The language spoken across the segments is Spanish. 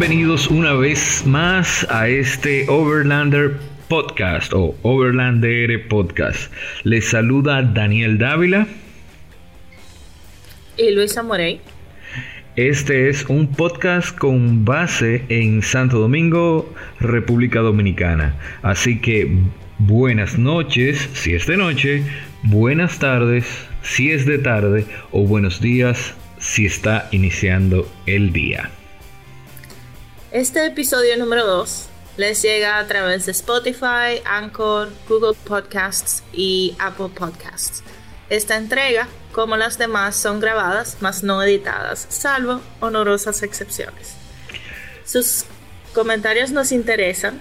Bienvenidos una vez más a este Overlander Podcast o Overlander Podcast. Les saluda Daniel Dávila. Y Luisa Morey. Este es un podcast con base en Santo Domingo, República Dominicana. Así que buenas noches, si es de noche, buenas tardes, si es de tarde, o buenos días, si está iniciando el día. Este episodio número 2 les llega a través de Spotify, Anchor, Google Podcasts y Apple Podcasts. Esta entrega, como las demás, son grabadas, mas no editadas, salvo honorosas excepciones. Sus comentarios nos interesan.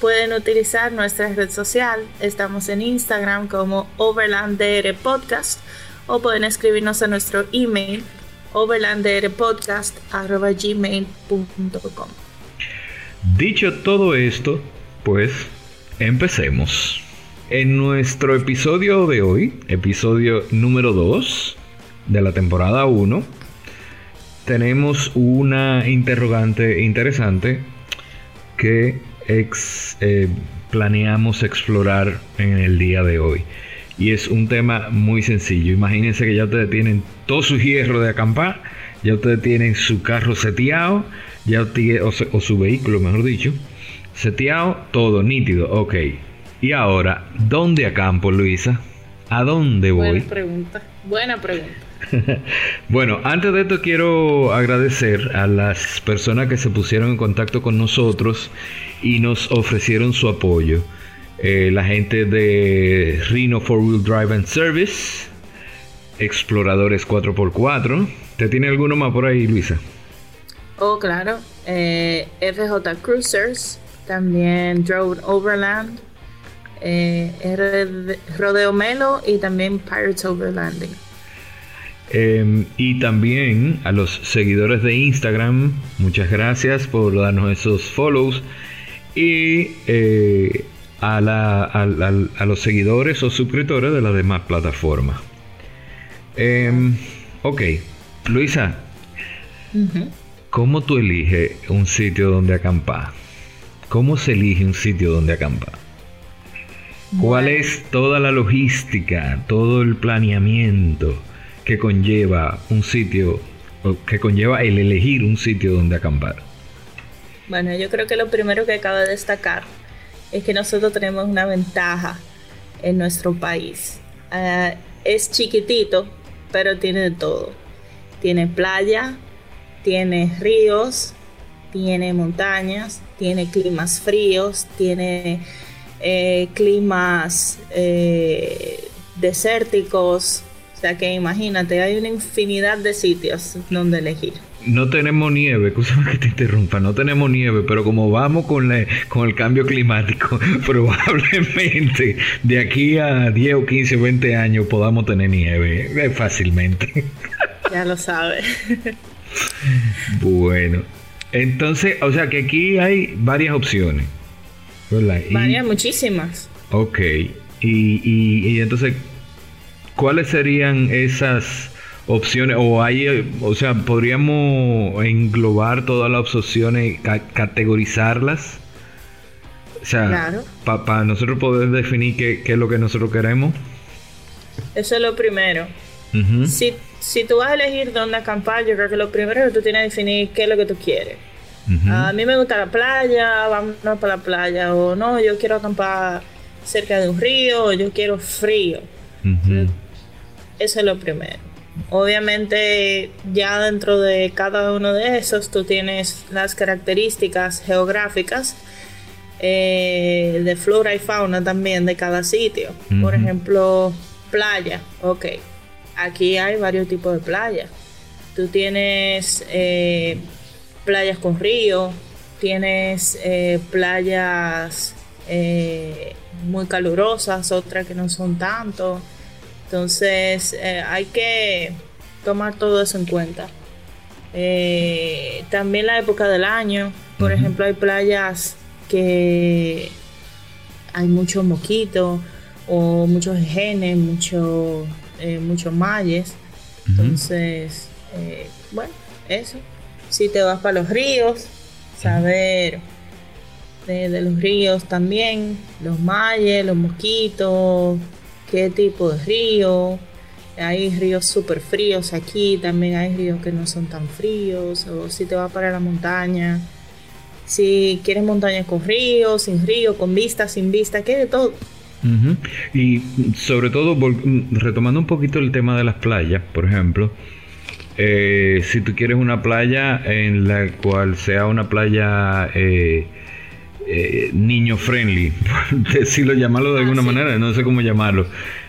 Pueden utilizar nuestra red social. Estamos en Instagram como OverlandDR Podcast o pueden escribirnos a nuestro email overlandrpodcast.gmail.com Dicho todo esto, pues empecemos. En nuestro episodio de hoy, episodio número 2 de la temporada 1, tenemos una interrogante interesante que eh, planeamos explorar en el día de hoy. Y es un tema muy sencillo. Imagínense que ya ustedes tienen todo su hierro de acampar, ya ustedes tienen su carro seteado, ya o, su vehículo, mejor dicho, seteado, todo nítido, ok. Y ahora, ¿dónde acampo, Luisa? ¿A dónde voy? Buena pregunta, buena pregunta. bueno, antes de esto quiero agradecer a las personas que se pusieron en contacto con nosotros y nos ofrecieron su apoyo. Eh, la gente de Rhino 4 Wheel Drive and Service, Exploradores 4x4. ¿Te tiene alguno más por ahí, Luisa? Oh, claro. Eh, FJ Cruisers, también Drone Overland, eh, Rodeo Melo y también Pirates Overlanding. Em, y también a los seguidores de Instagram, muchas gracias por darnos esos follows. Y eh, a, los seguidores o suscriptores de las demás plataformas. Em, ok, Luisa, ¿Cómo tú eliges un sitio donde acampar? ¿Cómo se elige un sitio donde acampar? ¿Cuál es toda la logística, todo el planeamiento que conlleva un sitio, que conlleva el elegir un sitio donde acampar? Bueno, yo creo que lo primero que acabo de destacar es que nosotros tenemos una ventaja en nuestro país. Ah, es chiquitito, pero tiene de todo. Tiene playa, tiene ríos, tiene montañas, tiene climas fríos, tiene eh, climas eh, desérticos. O sea que imagínate, hay una infinidad de sitios donde elegir. No tenemos nieve, escúchame que te interrumpa, no tenemos nieve, pero como vamos con, con el cambio climático, probablemente de aquí a 10 o 15 o 20 años podamos tener nieve, eh, fácilmente. Ya lo sabes. Bueno, entonces, o sea que aquí hay varias opciones. varias, muchísimas. Ok, y, y, entonces, ¿cuáles serían esas opciones? O hay, o sea, podríamos englobar todas las opciones, categorizarlas. O sea, para nosotros poder definir qué, es lo que nosotros queremos. Eso es lo primero. Si si tú vas a elegir dónde acampar, yo creo que lo primero que tú tienes que definir qué es lo que tú quieres. A mí me gusta la playa, vamos para la playa, o no, yo quiero acampar cerca de un río, o yo quiero frío. Eso es lo primero. Obviamente, ya dentro de cada uno de esos, tú tienes las características geográficas eh, de flora y fauna también de cada sitio. Por ejemplo, playa, ok aquí hay varios tipos de playas. Tú tienes eh, playas con río, tienes eh, playas eh, muy calurosas, otras que no son tanto. Entonces hay que tomar todo eso en cuenta. también la época del año, por ejemplo, hay playas que hay muchos mosquitos o muchos genes, muchos eh, muchos mayes. Entonces, eh, bueno, eso. Si te vas para los ríos, saber de, los ríos también, los mayes, los mosquitos, qué tipo de río. Hay ríos súper fríos aquí, también hay ríos que no son tan fríos, o si te vas para la montaña, si quieres montaña con río, sin río, con vista, sin vista, que de todo. Y sobre todo, retomando un poquito el tema de las playas, por ejemplo, eh, si tú quieres una playa en la cual sea una playa eh, eh, niño friendly, por decirlo, llamarlo de ah, alguna manera, no sé cómo llamarlo.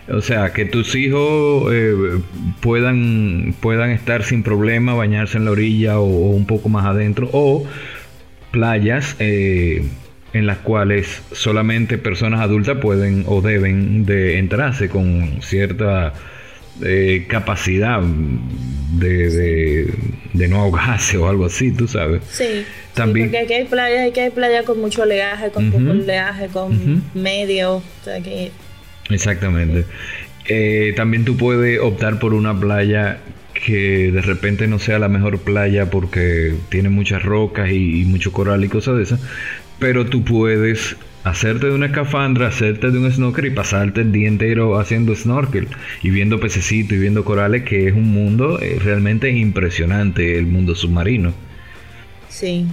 O sea, que tus hijos puedan, puedan estar sin problema, bañarse en la orilla o, un poco más adentro, o playas eh, en las cuales solamente personas adultas pueden o deben de entrarse con cierta eh, capacidad de, de, no ahogarse o algo así, tú sabes. Sí, También, porque aquí hay playas, hay playas con mucho oleaje, con poco oleaje, con medio, o sea que... Exactamente. Eh, también tú puedes optar por una playa que de repente no sea la mejor playa porque tiene muchas rocas y, y mucho coral y cosas de esas, pero tú puedes hacerte de una escafandra, hacerte de un snorkel y pasarte el día entero haciendo snorkel y viendo pececitos y viendo corales, que es un mundo eh, realmente impresionante, el mundo submarino. Sí.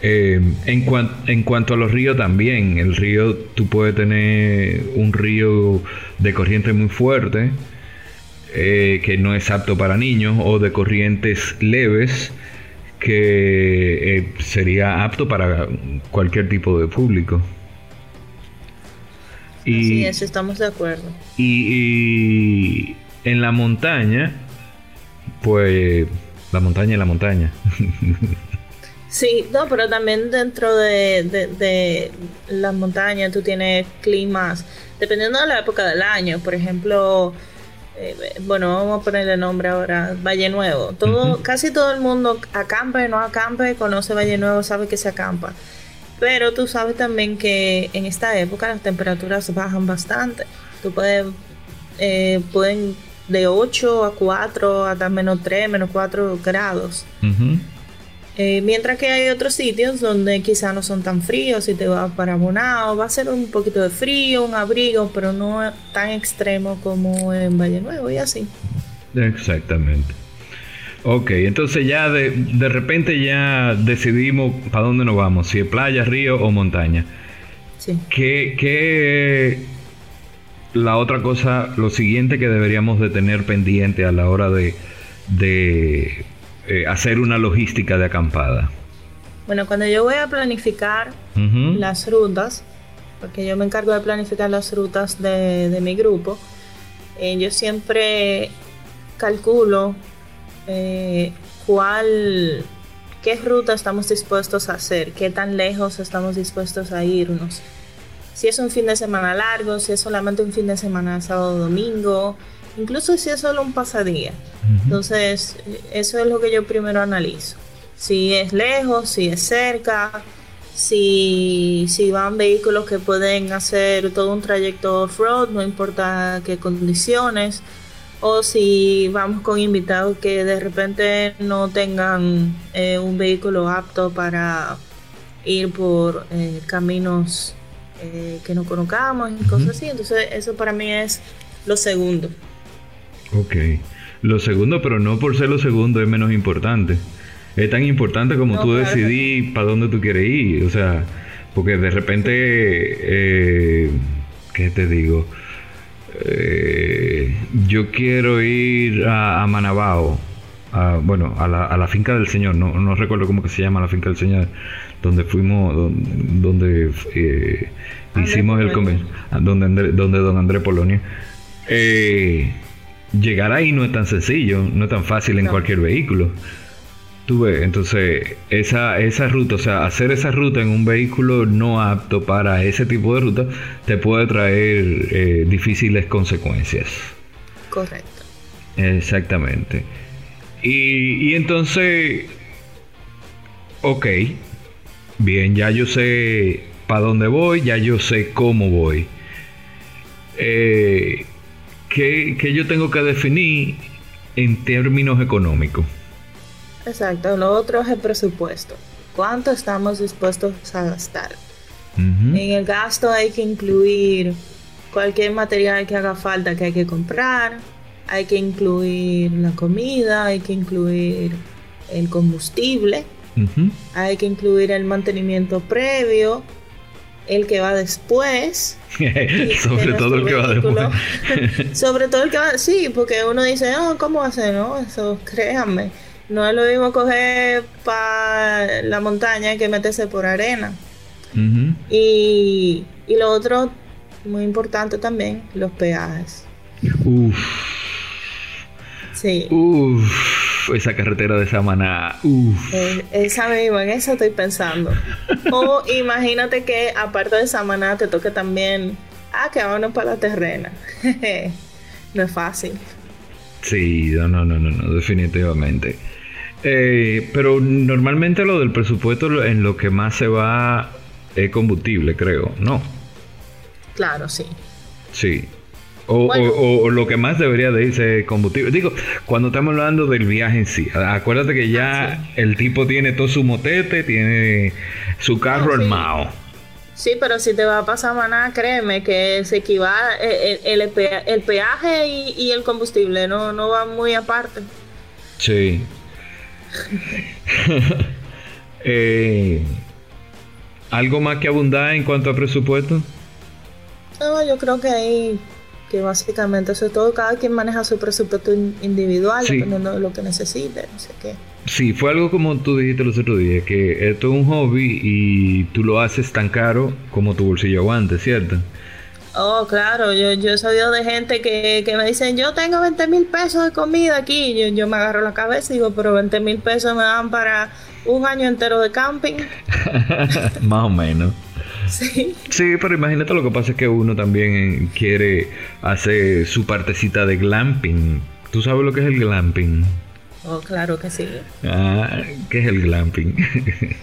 Eh, en, en cuanto a los ríos también, el río, tú puedes tener un río de corriente muy fuerte, eh, que no es apto para niños, o de corrientes leves, que eh, sería apto para cualquier tipo de público. Y, sí, eso estamos de acuerdo. Y, en la montaña, pues la montaña es la montaña. sí, no, pero también dentro de, de, de las montañas tú tienes climas, dependiendo de la época del año, por ejemplo, eh, bueno, vamos a ponerle nombre ahora, Valle Nuevo. Todo, Casi todo el mundo acampe, no acampe, conoce Valle Nuevo, sabe que se acampa. Pero tú sabes también que en esta época las temperaturas bajan bastante. Tú puedes, eh, pueden de 8 a 4 hasta menos 3, menos 4 grados. Eh, mientras que hay otros sitios donde quizá no son tan fríos, si te vas para Bonao, va a ser un poquito de frío, un abrigo, pero no tan extremo como en Valle Nuevo y así. Exactamente. Ok, entonces ya de, de repente ya decidimos para dónde nos vamos, si es playa, río o montaña. Sí. ¿Qué, qué la otra cosa, lo siguiente que deberíamos de tener pendiente a la hora de, de eh, hacer una logística de acampada? Bueno, cuando yo voy a planificar las rutas, porque yo me encargo de planificar las rutas de, mi grupo, eh, yo siempre calculo eh, cuál, qué ruta estamos dispuestos a hacer, qué tan lejos estamos dispuestos a irnos. Si es un fin de semana largo, si es solamente un fin de semana sábado o domingo, incluso si es solo un pasadía. Entonces, eso es lo que yo primero analizo. Si es lejos, si es cerca, si, si van vehículos que pueden hacer todo un trayecto off-road, no importa qué condiciones, o si vamos con invitados que de repente no tengan eh, un vehículo apto para ir por eh, caminos eh, que no conozcamos y cosas así. Entonces, eso para mí es lo segundo. Ok. Lo segundo, pero no por ser lo segundo, es menos importante. Es tan importante como tú decidí para dónde tú quieres ir. O sea, porque de repente, eh, ¿qué te digo? Eh, yo quiero ir a, Manabao. bueno, a la, a la, finca del Señor, no, no, recuerdo cómo que se llama la finca del Señor, donde fuimos, donde, eh, hicimos el convenio, donde, donde don Andrés Polonia. Eh, llegar ahí no es tan sencillo, no es tan fácil en cualquier vehículo. Tú ves, entonces esa, esa ruta, o sea, hacer esa ruta en un vehículo no apto para ese tipo de ruta te puede traer eh, difíciles consecuencias. Correcto. Exactamente. Y, y entonces, ok, bien, ya yo sé para dónde voy, ya yo sé cómo voy. Eh, que, yo tengo que definir en términos económicos. Exacto, lo otro es el presupuesto. cuánto estamos dispuestos a gastar. En el gasto hay que incluir cualquier material que haga falta que hay que comprar, hay que incluir la comida, hay que incluir el combustible, hay que incluir el mantenimiento previo, el que va después. sobre todo el que va después. sobre todo el que va, sí, porque uno dice, oh, ¿cómo hacer? No, eso créanme. No es lo mismo coger para la montaña que meterse por arena. y, y lo otro, muy importante también, los peajes. Uf. Sí. Uf esa carretera de Samaná. Uf. Eh, esa misma, en eso estoy pensando. o imagínate que aparte de Samaná te toque también, ah, que vámonos para la terrena. no es fácil. Sí, no, no, no, no, definitivamente. Eh, pero normalmente lo del presupuesto en lo que más se va es combustible, creo, ¿no? Claro, sí. Sí. O, lo que más debería de irse combustible. Digo, cuando estamos hablando del viaje en sí, acuérdate que ya el tipo tiene todo su motete, tiene su carro armado. Sí, pero si te va a pasar maná, créeme que se equivale eh, el, el, peaje y, el combustible, no, no van muy aparte. Sí. Eh, ¿Algo más que abundar en cuanto a presupuesto? No, yo creo que ahí que básicamente eso es todo, cada quien maneja su presupuesto individual dependiendo de lo que necesite, no sé qué. Sí, fue algo como tú dijiste los otros días, que esto es un hobby y tú lo haces tan caro como tu bolsillo aguante, ¿cierto? Oh, claro, yo, yo he sabido de gente que, me dicen, yo tengo 20 mil pesos de comida aquí, yo, yo me agarro la cabeza y digo, pero 20 mil pesos me dan para un año entero de camping. Más o menos. Sí. pero imagínate lo que pasa es que uno también quiere hacer su partecita de glamping. ¿Tú sabes lo que es el glamping? Oh, claro que sí. Ah, ¿qué es el glamping?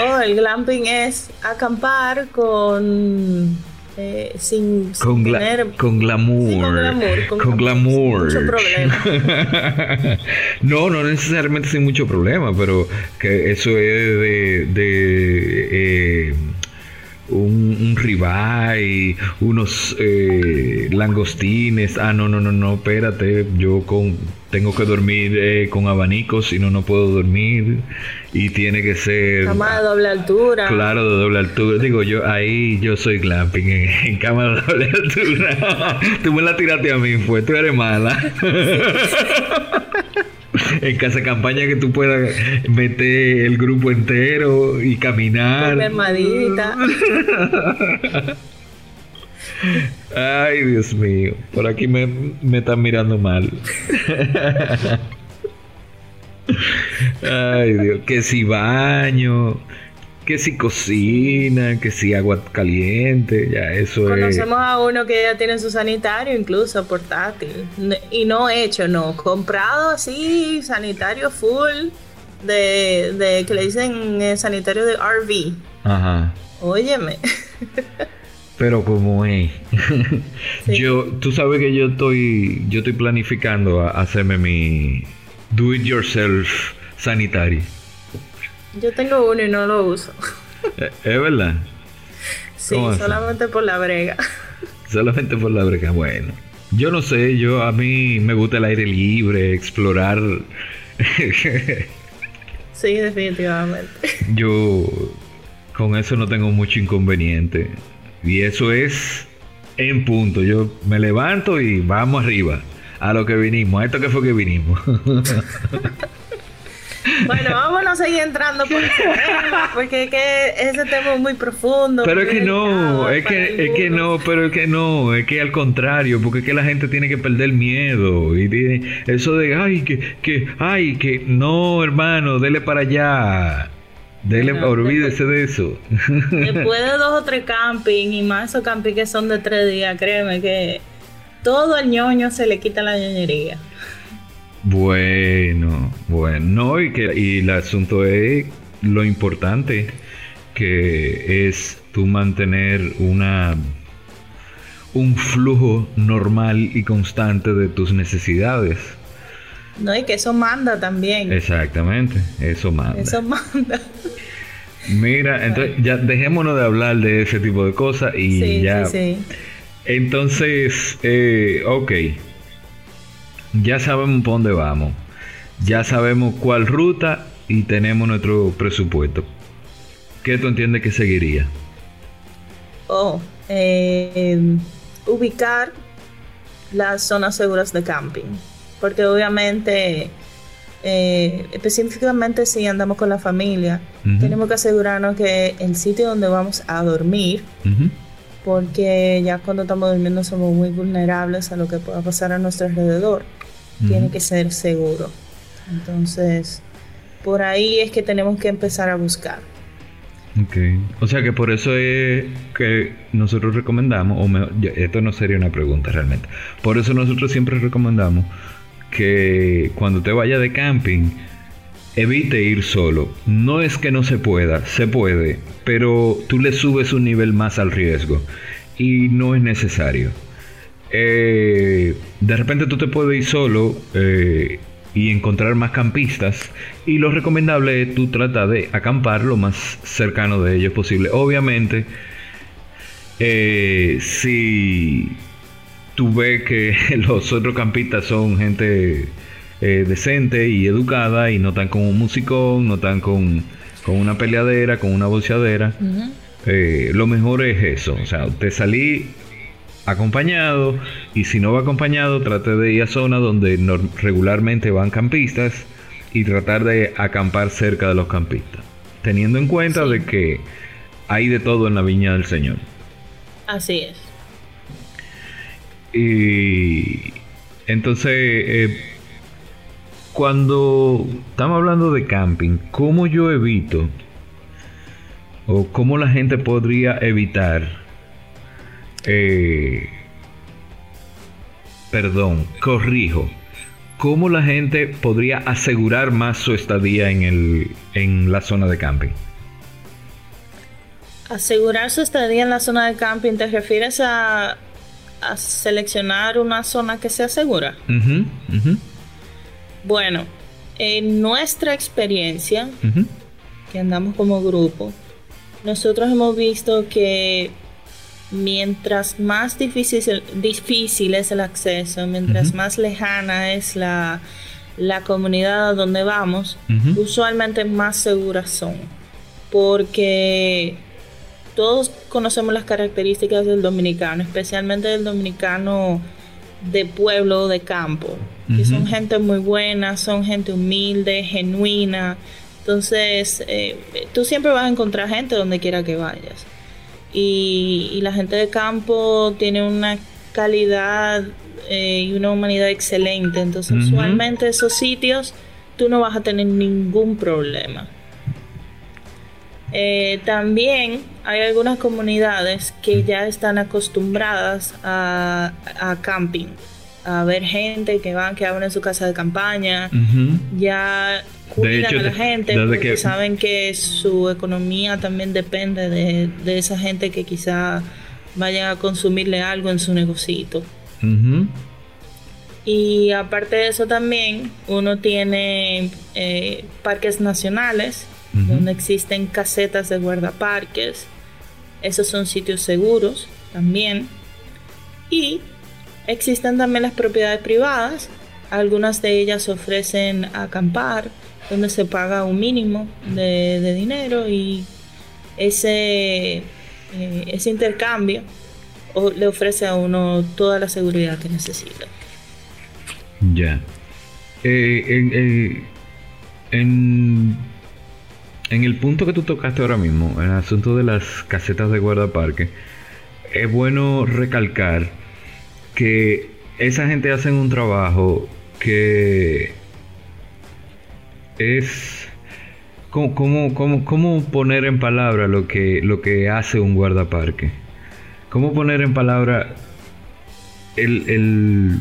oh, el glamping es acampar con eh, sin, con, con, glamour. con glamour. Sin mucho problema. no, no necesariamente sin mucho problema, pero que eso es de, de eh, un, un ribeye, unos eh, langostines. Ah, no, no, no, no, espérate, yo con tengo que dormir eh, con abanicos, si no, no puedo dormir. Y tiene que ser. Cama de doble altura. Claro, de doble altura. Digo, yo ahí yo soy glamping, en, cama de doble altura. tú me la tiraste a mí, fue, tú eres mala. en casa campaña que tú puedas meter el grupo entero y caminar. Ay, Dios mío. Por aquí me, me están mirando mal. Ay, Dios. Que si baño, que si cocina, que si agua caliente, ya eso Conocemos a uno que ya tiene su sanitario incluso portátil. Y no hecho, no. Comprado así, sanitario full, de, de que le dicen eh, sanitario de RV. Ajá. Óyeme. Pero como es. Yo, tú sabes que yo estoy, yo estoy planificando hacerme mi do it yourself sanitario. Yo tengo uno y no lo uso. Eh, ¿Es verdad? Sí, solamente por la brega. Solamente por la brega, bueno. Yo no sé, yo a mí me gusta el aire libre, explorar. sí, definitivamente. Yo con eso no tengo mucho inconveniente. Y eso es en punto. Yo me levanto y vamos arriba. A lo que vinimos, a esto que fue que vinimos. Bueno, vámonos a seguir entrando por ese tema, porque es que ese tema es muy profundo. Pero es que no, es que, es que no, pero es que no, es que al contrario, porque es que la gente tiene que perder miedo. Y tiene eso de, ay, que, que, ay, que, no, hermano, dele para allá. Dele, olvídese de eso. Después de dos o tres camping y más esos camping que son de tres días, créeme que todo el ñoño se le quita la ñoñería. Bueno, bueno, y que y el asunto es lo importante que es tú mantener una un flujo normal y constante de tus necesidades. No, y que eso manda también. Exactamente, eso manda. Eso manda. Mira, entonces ya dejémonos de hablar de ese tipo de cosas y ya. Sí, sí. Entonces, eh, ok. Ya sabemos por dónde vamos. Ya sabemos cuál ruta y tenemos nuestro presupuesto. ¿Qué tú entiendes que seguiría? Oh, eh, ubicar las zonas seguras de camping. Porque obviamente, eh, específicamente si andamos con la familia, tenemos que asegurarnos que el sitio donde vamos a dormir, porque ya cuando estamos durmiendo somos muy vulnerables a lo que pueda pasar a nuestro alrededor, tiene que ser seguro. Entonces, por ahí es que tenemos que empezar a buscar. Ok. O sea que por eso es que nosotros recomendamos, o esto no sería una pregunta realmente, por eso nosotros siempre recomendamos que cuando te vayas de camping, evite ir solo. No es que no se pueda, se puede, pero tú le subes un nivel más al riesgo y no es necesario. Eh, de repente tú te puedes ir solo eh, y encontrar más campistas. Y lo recomendable es tú trata de acampar lo más cercano de ellos posible. Obviamente, eh, si tú ves que los otros campistas son gente decente y educada y no están con un musicón, no están con, con una peleadera, con una bolseadera, eh, lo mejor es eso. O sea, te salí acompañado y si no va acompañado trate de ir a zonas donde regularmente van campistas y tratar de acampar cerca de los campistas teniendo en cuenta de que hay de todo en la viña del Señor. Así es. Y entonces eh, cuando estamos hablando de camping ¿cómo yo evito o cómo la gente podría evitar eh, perdón, corrijo. ¿Cómo la gente podría asegurar más su estadía en, el, en la zona de camping? Asegurar su estadía en la zona de camping, ¿te refieres a, a seleccionar una zona que sea segura? Bueno, en nuestra experiencia, que andamos como grupo, nosotros hemos visto que mientras más difícil, difícil es el acceso, mientras más lejana es la, comunidad a donde vamos, usualmente más seguras son. Porque todos conocemos las características del dominicano, especialmente del dominicano de pueblo, de campo, que son gente muy buena, son gente humilde, genuina. Entonces, eh, tú siempre vas a encontrar gente donde quiera que vayas y, la gente de campo tiene una calidad eh, y una humanidad excelente. Entonces, usualmente esos sitios tú no vas a tener ningún problema. Eh, también hay algunas comunidades que ya están acostumbradas a, a camping a ver gente que van, que abren su casa de campaña, ya cuidan a la gente porque saben que su economía también depende de, esa gente que quizá vayan a consumirle algo en su negocito. Y aparte de eso también, uno tiene eh, parques nacionales, donde existen casetas de guardaparques. Esos son sitios seguros también. Y Existen también las propiedades privadas, algunas de ellas ofrecen acampar, donde se paga un mínimo de, dinero y ese, eh, ese intercambio le ofrece a uno toda la seguridad que necesita. Ya. Eh, en, en, el punto que tú tocaste ahora mismo, en el asunto de las casetas de guardaparque, es bueno recalcar que esa gente hace un trabajo que es ¿Cómo, cómo, poner en palabra lo que, lo que hace un guardaparque? ¿Cómo poner en palabra el, el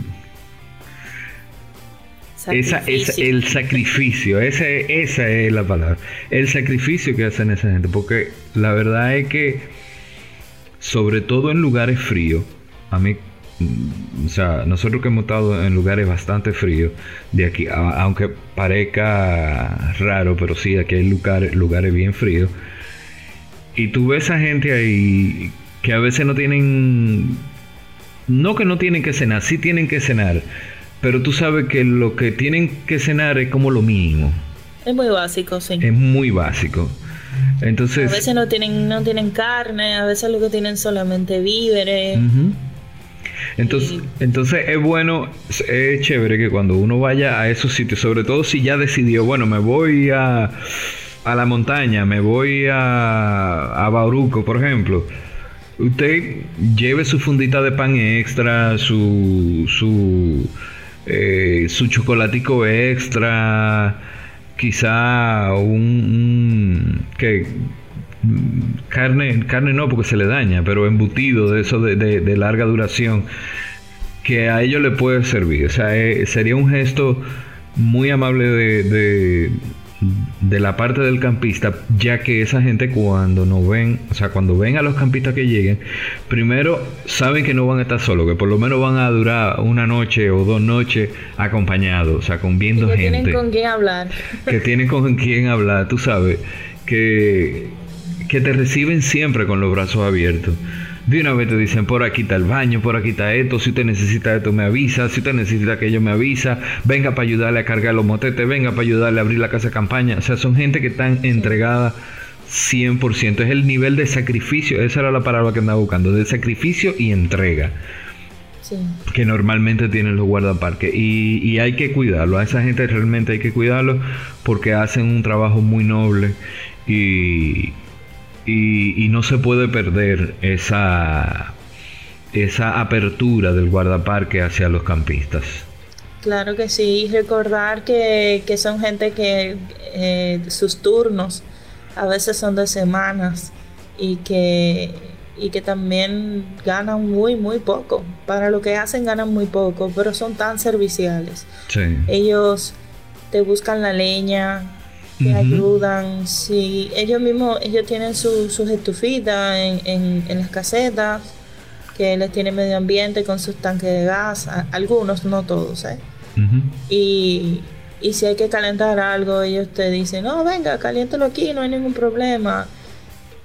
esa, el sacrificio, ese, esa es la palabra, el sacrificio que hacen esa gente, porque la verdad es que, sobre todo en lugares fríos, a mí o sea, nosotros que hemos estado en lugares bastante fríos de aquí, aunque parezca raro, pero sí, aquí hay lugares, lugares bien fríos. y tú ves a gente ahí que a veces no tienen, no que no tienen que cenar, sí tienen que cenar, pero tú sabes que lo que tienen que cenar es como lo mínimo. Es muy básico, sí. Es muy básico. Entonces, a veces no tienen, no tienen carne, a veces lo que tienen solamente víveres. Entonces, entonces es bueno, es chévere que cuando uno vaya a esos sitios, sobre todo si ya decidió, bueno, me voy a, a la montaña, me voy a, a Bauruco, por ejemplo, usted lleve su fundita de pan extra, su, su, eh, su chocolatico extra, quizá un, que carne, carne no porque se le daña, pero embutido de eso de, larga duración que a ellos le puede servir. O sea, eh, sería un gesto muy amable de, de, la parte del campista, ya que esa gente cuando no ven, o sea, cuando ven a los campistas que lleguen, primero saben que no van a estar solos, que por lo menos van a durar una noche o dos noches acompañados, o sea, con viendo gente. Que tienen con quién hablar. Que tienen con quién hablar, tú sabes, que que te reciben siempre con los brazos abiertos. De una vez te dicen, por aquí está el baño, por aquí está esto, si usted necesita esto me avisa, si usted necesita aquello me avisa, venga para ayudarle a cargar los motetes, venga para ayudarle a abrir la casa de campaña. O sea, son gente que están entregada 100%. Es el nivel de sacrificio, esa era la palabra que andaba buscando, de sacrificio y entrega. que normalmente tienen los guardaparques y, y hay que cuidarlo, a esa gente realmente hay que cuidarlo porque hacen un trabajo muy noble y, y, no se puede perder esa, esa apertura del guardaparque hacia los campistas. Claro que sí, recordar que, son gente que eh, sus turnos a veces son de semanas y que, y que también ganan muy, muy poco. Para lo que hacen ganan muy poco, pero son tan serviciales. Ellos te buscan la leña, que ayudan. Si ellos mismos, ellos tienen sus estufitas en, en, las casetas, que les tienen medio ambiente con sus tanques de gas, algunos, no todos, ¿eh? y, y si hay que calentar algo, ellos te dicen, no, venga, caliéntalo aquí, no hay ningún problema.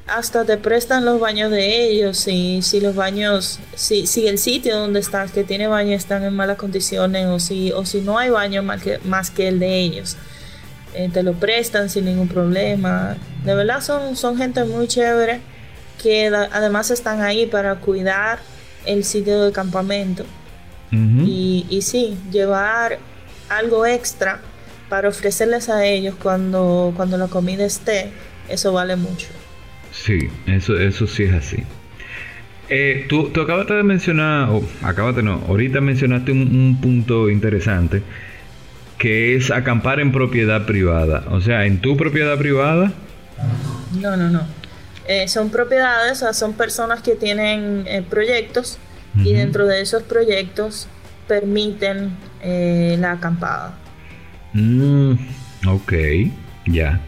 Hasta te prestan los baños de ellos, si, si los baños, si, si el sitio donde estás, que tiene baño, están en malas condiciones, o si, o si no hay baño más que, más que el de ellos eh, te lo prestan sin ningún problema. De verdad son, son gente muy chévere que además están ahí para cuidar el sitio de campamento. y, y sí, llevar algo extra para ofrecerles a ellos cuando, cuando la comida esté, eso vale mucho. Sí, eso, eso sí es así. Eh, tú, tú acabas de mencionar, o acabaste no, ahorita mencionaste un punto interesante que es acampar en propiedad privada. O sea, en tu propiedad privada. No, no, no. Eh, son propiedades, o sea, son personas que tienen eh, proyectos y dentro de esos proyectos permiten eh, la acampada. Mm, ok, ya.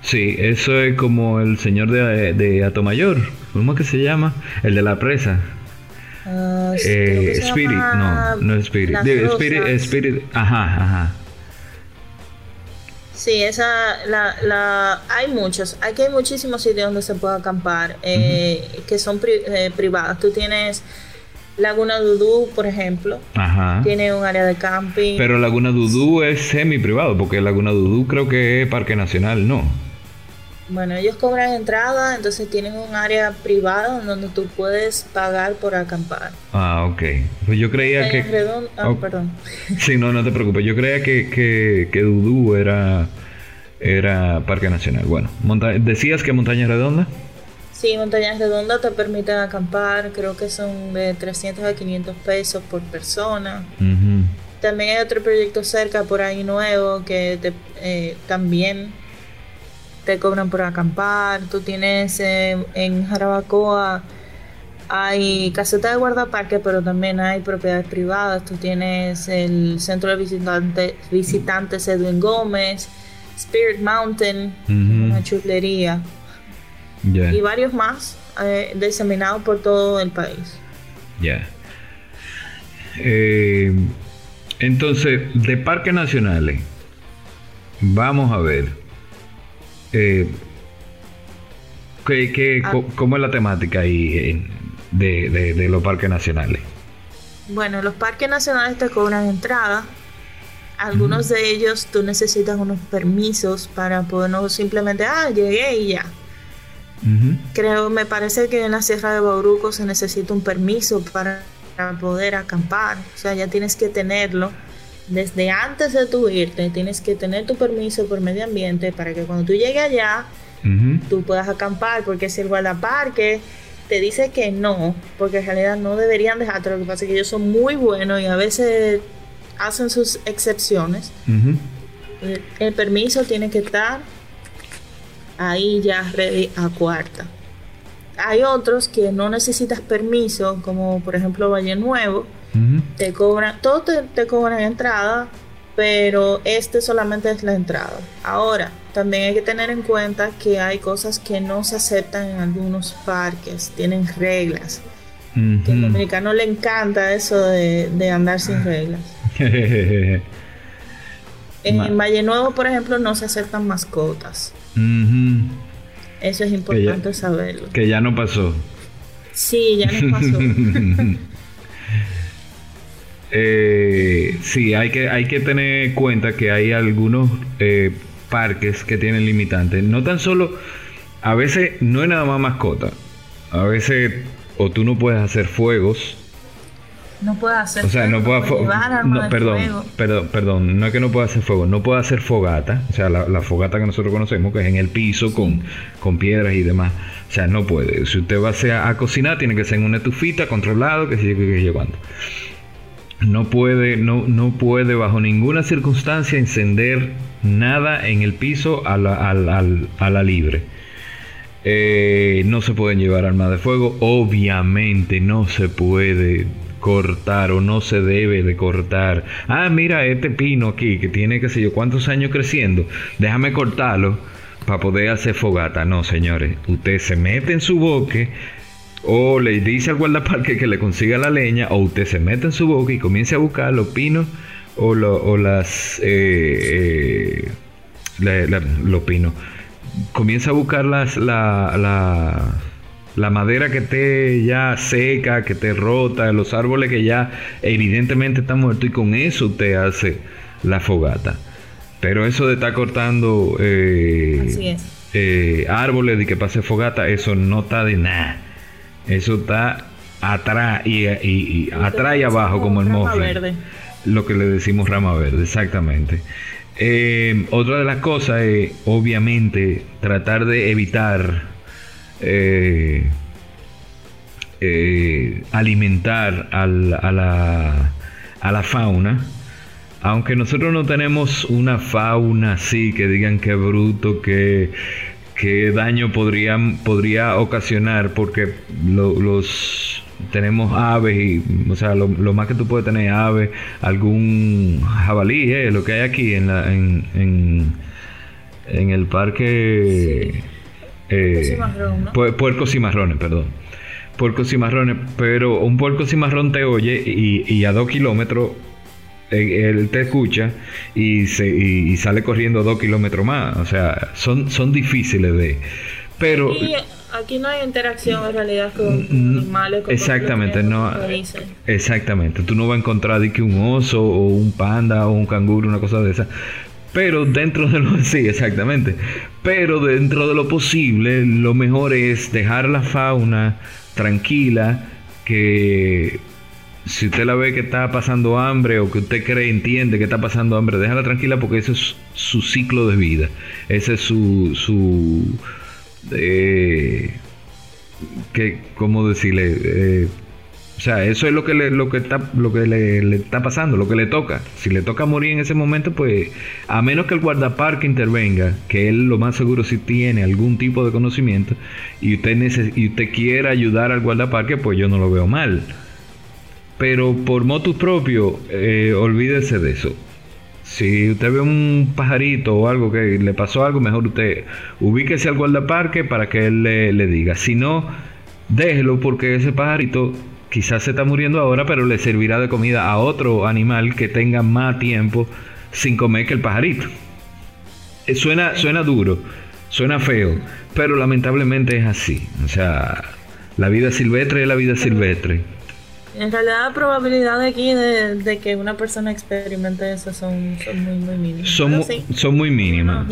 Sí, eso es como el señor de, de Atomayor. ¿Cómo es que se llama? El de la presa. Uh, Spirit, no, no es Spirit. Spirit, Spirit, ajá, ajá. Sí, esa, la, la, hay muchos, aquí hay muchísimos sitios donde se puede acampar eh, que son eh, privados. Tú tienes Laguna Dudú, por ejemplo, tiene un área de camping. Pero Laguna Dudú es semi privado, porque Laguna Dudú creo que es Parque Nacional, ¿no? Bueno, ellos cobran entrada, entonces tienen un área privada donde tú puedes pagar por acampar. Ah, ok. Pues yo creía que... Ah, oh. perdón. Sí, no, no te preocupes. Yo creía que, que, que Dudú era, era Parque Nacional. Bueno, ¿decías que Montaña Redonda? Sí, Montañas Redonda te permiten acampar, creo que son de 300 a 500 pesos por persona. También hay otro proyecto cerca por ahí nuevo que te, eh, también te cobran por acampar, tú tienes eh, en Jarabacoa hay caseta de guardaparque, pero también hay propiedades privadas. Tú tienes el centro de visitantes, visitantes Edwin Gómez, Spirit Mountain, una chulería, y varios más eh, diseminados por todo el país. Ya. Eh, entonces, de parques nacionales, vamos a ver. Eh, ¿Qué, ah. ¿Cómo es la temática ahí de, de, los parques nacionales? Bueno, los parques nacionales te cobran entrada. Algunos de ellos tú necesitas unos permisos para poder no simplemente, ah, llegué y ya. Creo, me parece que en la Sierra de Bauruco se necesita un permiso para, poder acampar. O sea, ya tienes que tenerlo desde antes de tu irte. Tienes que tener tu permiso por medio ambiente para que cuando tú llegues allá, tú puedas acampar. Porque si el guardaparque te dice que no, porque en realidad no deberían dejarte, lo que pasa es que ellos son muy buenos y a veces hacen sus excepciones. el permiso tiene que estar ahí ya ready a cuarta. Hay otros que no necesitas permiso, como por ejemplo Valle Nuevo, te cobran, todos te, cobran entrada, pero este solamente es la entrada. Ahora, también hay que tener en cuenta que hay cosas que no se aceptan en algunos parques, tienen reglas. Que al dominicano le encanta eso de, andar sin reglas. en Valle Nuevo, por ejemplo, no se aceptan mascotas. Eso es importante saberlo. Que ya no pasó. Sí, ya no pasó. eh, sí, hay que, hay que tener cuenta que hay algunos eh, parques que tienen limitantes. No tan solo, a veces no es nada más mascota. A veces o tú no puedes hacer fuegos no puede hacer O sea, no puede no, perdón, perdón, perdón, no es que no pueda hacer fuego, no puede hacer fogata, o sea, la, fogata que nosotros conocemos, que es en el piso con, con piedras y demás. O sea, no puede. Si usted va a, a cocinar, tiene que ser en una estufita, controlado, que se que, que cuánto. No puede, no, no puede bajo ninguna circunstancia encender nada en el piso a la, a la libre. Eh, no se pueden llevar armas de fuego, obviamente no se puede cortar o no se debe de cortar. Ah, mira este pino aquí que tiene qué sé yo cuántos años creciendo. Déjame cortarlo para poder hacer fogata. No, señores, usted se mete en su boque o le dice al guardaparque que le consiga la leña o usted se mete en su boque y comience a buscar los pinos o, las eh, eh, los pinos. Comienza a buscar las la la madera que esté ya seca, que esté rota, los árboles que ya evidentemente están muertos y con eso usted hace la fogata. Pero eso de estar cortando eh, eh, árboles y que pase fogata, eso no está de nada. Eso está atrás y, atrás y abajo como el mofle. Lo que le decimos rama verde, exactamente. Eh, otra de las cosas es obviamente tratar de evitar eh, eh, alimentar a, la, a la fauna. Aunque nosotros no tenemos una fauna así que digan que bruto, que, que daño podría, podría ocasionar, porque los tenemos aves y, o sea, lo, más que tú puedes tener aves, algún jabalí, eh, lo que hay aquí en, la, en, en, en el parque. Eh, puercos cimarrones, perdón. Puercos cimarrones, pero un puerco cimarrón te oye y, a dos kilómetros él te escucha y, se, sale corriendo dos kilómetros más. O sea, son, son difíciles de... Pero... aquí no hay interacción en realidad con animales. exactamente, no. Exactamente. Tú no vas a encontrar de que un oso o un panda o un canguro, una cosa de esa. Pero dentro de lo... Sí, exactamente. Pero dentro de lo posible, lo mejor es dejar la fauna tranquila, que si usted la ve que está pasando hambre o que usted cree, entiende que está pasando hambre, déjala tranquila porque ese es su ciclo de vida. Ese es su... su eh, que, ¿Cómo decirle? Eh, o sea, eso es lo que le, lo que está, lo que le, está pasando, lo que le toca. Si le toca morir en ese momento, pues a menos que el guardaparque intervenga, que él lo más seguro si tiene algún tipo de conocimiento y usted y usted quiera ayudar al guardaparque, pues yo no lo veo mal. Pero por motus propio, eh, olvídese de eso. Si usted ve un pajarito o algo que le pasó algo, mejor usted ubíquese al guardaparque para que él le, diga. Si no, déjelo porque ese pajarito quizás se está muriendo ahora, pero le servirá de comida a otro animal que tenga más tiempo sin comer que el pajarito. Eh, suena, suena duro, Suena feo, pero lamentablemente es así. O sea, la vida silvestre es la vida silvestre. En realidad la probabilidad de aquí de, que una persona experimente eso son, muy, muy mínimas. Son, son muy mínimas.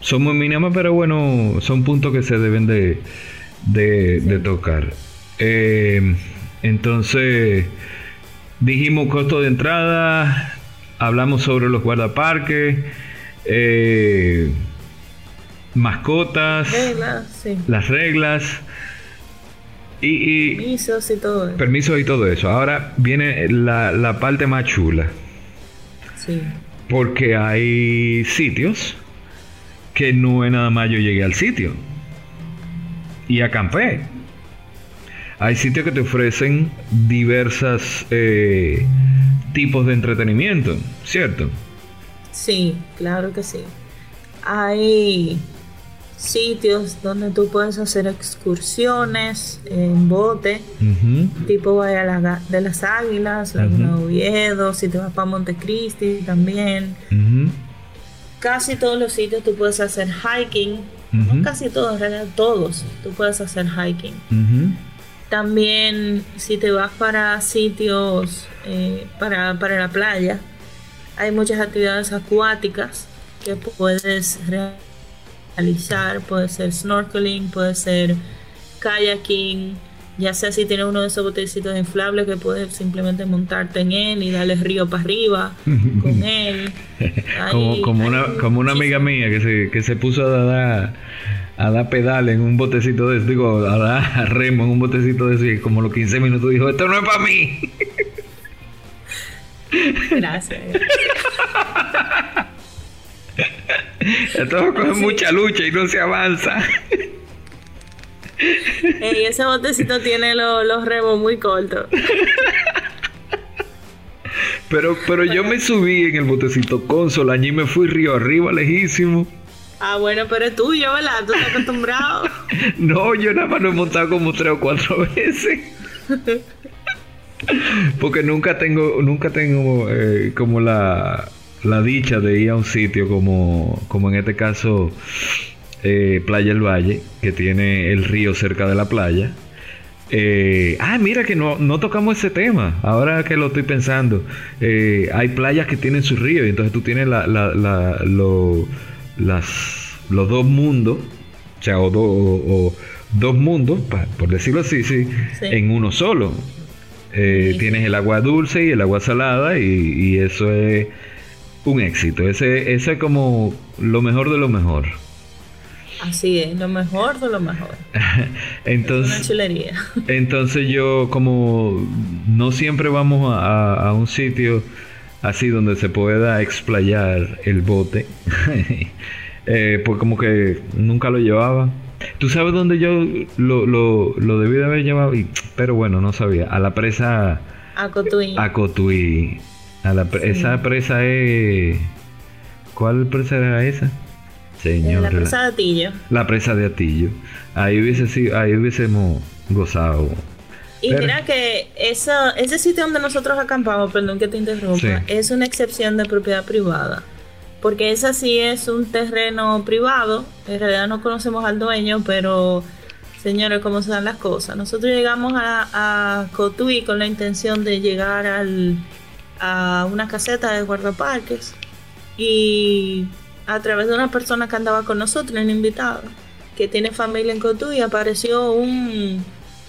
Son, muy mínimas, pero bueno, son puntos que se deben de, de, tocar. Eh, entonces, dijimos costo de entrada, hablamos sobre los guardaparques, eh, mascotas, las reglas. Y, permisos y todo eso. Permisos y todo eso. Ahora viene la, la parte más chula. Sí. Porque hay sitios que no es nada más yo llegué al sitio. Y acampé. Hay sitios que te ofrecen diversas eh, tipos de entretenimiento, ¿cierto? Sí, claro que sí. Hay sitios donde tú puedes hacer excursiones en bote, tipo Bahía de las Águilas, Laguna uh Oviedo, si te vas para Montecristi también. Casi todos los sitios tú puedes hacer hiking, no casi todos, en realidad todos, tú puedes hacer hiking. También si te vas para sitios eh, para, para la playa, hay muchas actividades acuáticas que puedes realizar realizar, puede ser snorkeling, puede ser kayaking, ya sea si tienes uno de esos botecitos inflables que puedes simplemente montarte en él y darle río para arriba con él. como, una, como una amiga mía que se, que se puso a dar, a dar pedal en un botecito de digo, a dar remo en un botecito de eso y como los 15 minutos dijo, esto no es para mí. Gracias. Esto coge mucha lucha y no se avanza. Y ese botecito tiene los, remos muy cortos. Pero, pero yo me subí en el botecito consol, allí me fui río arriba, lejísimo. Ah, bueno, pero es tuyo, ¿verdad? ¿Tú estás acostumbrado? no, yo nada más lo he montado como tres o cuatro veces. Porque nunca tengo, nunca tengo eh, como la, la dicha de ir a un sitio como, como en este caso eh, Playa El Valle, que tiene el río cerca de la playa. Eh, ah, mira que no, no, tocamos ese tema. Ahora que lo estoy pensando, eh, hay playas que tienen su río y entonces tú tienes la, la, la, las, los dos mundos, o sea, o, dos mundos, por decirlo así, sí, en uno solo. Tienes el agua dulce y el agua salada y, y eso es un éxito. Ese, ese es como lo mejor de lo mejor. Así es, lo mejor de lo mejor. entonces, una chulería. entonces yo como no siempre vamos a, un sitio así donde se pueda explayar el bote, eh, pues como que nunca lo llevaba. ¿Tú sabes dónde yo lo, lo, lo debí de haber llevado? Pero bueno, no sabía. A la presa... A Cotuí. A Cotuí. Esa presa es. ¿Cuál presa era esa? Señor. La presa de Atillo. La presa de Atillo. Ahí, hubiese sido, ahí hubiésemos gozado. Y mira que ese sitio donde nosotros acampamos, perdón que te interrumpa, es una excepción de propiedad privada. Porque esa sí es un terreno privado. En realidad no conocemos al dueño, pero señores, cómo se dan las cosas. Nosotros llegamos a, a Cotuí con la intención de llegar al a una caseta de guardaparques y a través de una persona que andaba con nosotros, un invitado, que tiene familia en Cotuí, apareció un,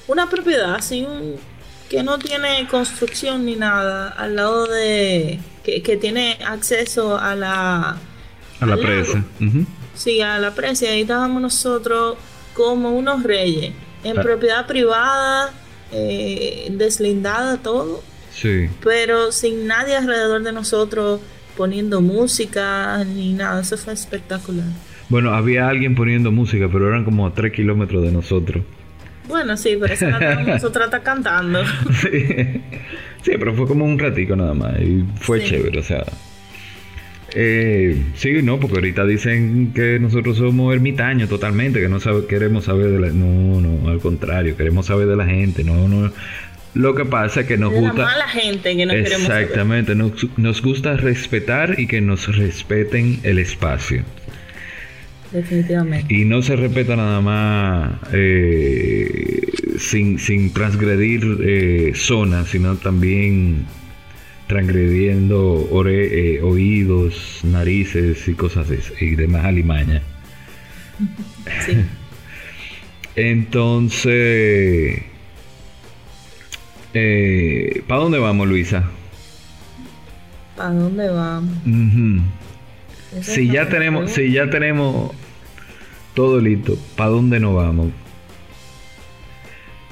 una propiedad así, que no tiene construcción ni nada, al lado de... que, tiene acceso a la... A la presa. Sí, a la presa. Y ahí estábamos nosotros como unos reyes, en ah. propiedad privada, eh, deslindada todo pero sin nadie alrededor de nosotros poniendo música ni nada. Eso fue espectacular. Bueno, había alguien poniendo música, pero eran como a 3 kilómetros de nosotros. Bueno, sí, pero eso nosotros está cantando. sí. pero fue como un ratico nada más y fue chévere, o sea. Eh, sí, no, porque ahorita dicen que nosotros somos ermitaños totalmente, que no sabe, queremos saber de la... No, no, al contrario, queremos saber de la gente, no, no, lo que pasa es que nos gusta... La gente que Exactamente, nos, nos, gusta respetar y que nos respeten el espacio. definitivamente. Y no se respeta nada más eh, sin, sin transgredir eh, zonas, sino también transgrediendo eh, oídos, narices y cosas así, y demás alimañas. Sí. Entonces, eh, ¿para dónde vamos, Luisa? ¿Para dónde vamos? Si ya tenemos, si ya tenemos todo listo, ¿para dónde nos vamos?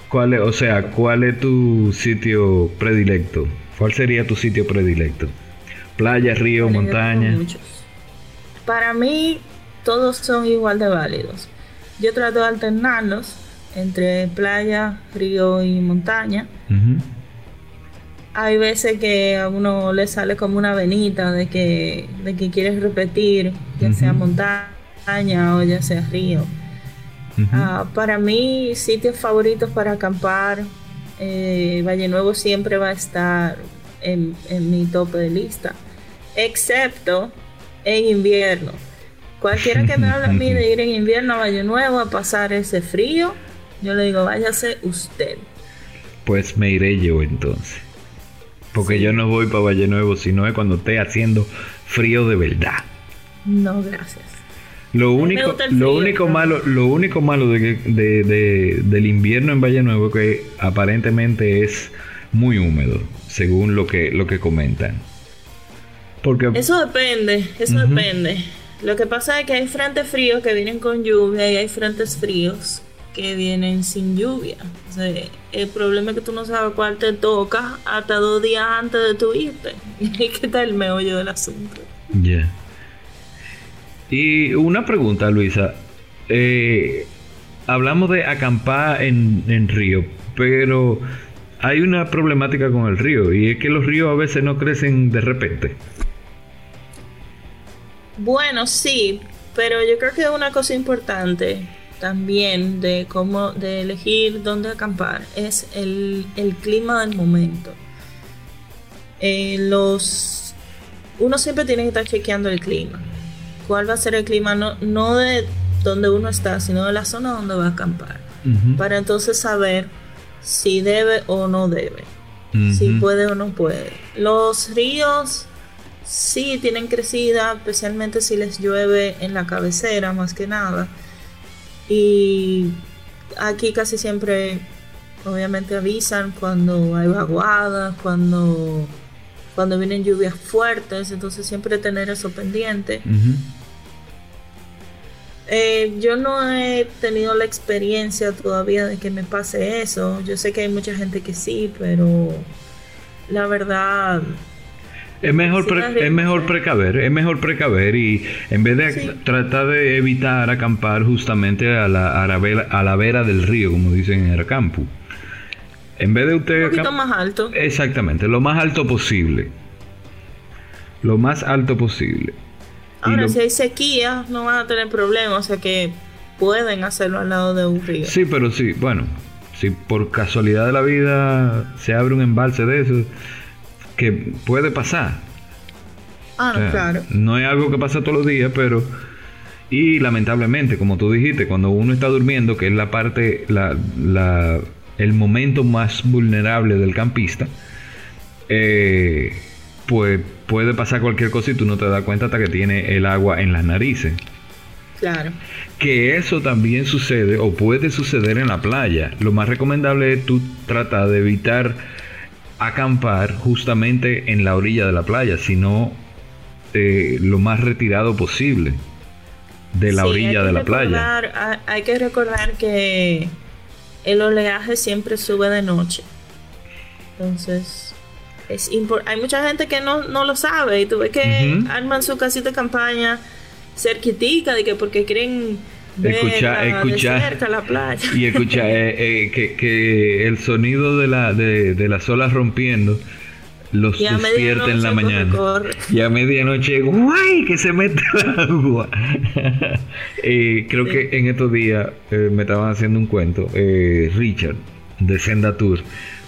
¿Cuál es, o sea, cuál es tu sitio predilecto? ¿Cuál sería tu sitio predilecto? Playa, río, montaña. Para mí, todos son igual de válidos. Yo trato de alternarlos entre playa, río y montaña. Hay veces que a uno le sale como una venita de que, de que quieres repetir, ya sea montaña o ya sea río. Ah, para mí, sitios favoritos para acampar, eh, Valle Nuevo siempre va a estar en, en mi tope de lista, excepto en invierno. Cualquiera que me hable a mí de ir en invierno a Valle Nuevo a pasar ese frío, yo le digo, váyase usted. Pues me iré yo entonces. Porque yo no voy para Valle Nuevo, sino es cuando esté haciendo frío de verdad. No, gracias. Lo único, lo único malo, lo único malo de, de, del invierno en Valle Nuevo es que aparentemente es muy húmedo, según lo que, lo que comentan. Porque, eso depende, eso depende. Lo que pasa es que hay frentes fríos que vienen con lluvia y hay frentes fríos que vienen sin lluvia. el problema es que tú no sabes cuál te toca hasta dos días antes de tu irte. Y que está el meollo del asunto. Ya. Y una pregunta, Luisa. Eh, hablamos de acampar en, en río, pero hay una problemática con el río y es que los ríos a veces no crecen de repente. Bueno, sí, pero yo creo que una cosa importante también de cómo de elegir dónde acampar es el, clima del momento. Eh, los uno siempre tiene que estar chequeando el clima. ¿Cuál va a ser el clima? No, no de donde uno está, sino de la zona donde va a acampar. Para entonces saber si debe o no debe. Si puede o no puede. Los ríos sí tienen crecida, especialmente si les llueve en la cabecera más que nada. Y aquí casi siempre, obviamente avisan cuando hay vaguadas, cuando, cuando vienen lluvias fuertes, entonces siempre tener eso pendiente. Eh, yo no he tenido la experiencia todavía de que me pase eso. Yo sé que hay mucha gente que sí, pero la verdad es mejor, es mejor precaver, es mejor precaver y en vez de tratar de evitar acampar justamente a la, a la, vera, a la vera del río, como dicen en el campo. En vez de usted... Un poquito más alto. Exactamente, lo más alto posible. Lo más alto posible. Ahora, si hay sequía, no van a tener problemas, o sea que pueden hacerlo al lado de un río. Sí, pero sí, bueno, si por casualidad de la vida se abre un embalse de eso que puede pasar. Ah, claro. No es algo que pasa todos los días, pero... Y lamentablemente, como tú dijiste, cuando uno está durmiendo, que es la parte, la, la, el momento más vulnerable del campista, eh, pues puede pasar cualquier cosa y tú no te das cuenta hasta que tiene el agua en las narices. Claro. Que eso también sucede o puede suceder en la playa. Lo más recomendable es tú tratar de evitar acampar justamente en la orilla de la playa, sino eh, lo más retirado posible de la orilla de la playa. Hay que recordar que el oleaje siempre sube de noche. Entonces, es hay mucha gente que no, lo sabe y tú ves que arman su casita de campaña cerquitica de que porque quieren escuchar, escuchar y escuchar eh, eh, que, que, el sonido de la de, de las olas rompiendo los despierta en la mañana. y a medianoche guay que se mete el agua. Y creo que en estos días eh, me estaban haciendo un cuento Richard de Senda Tour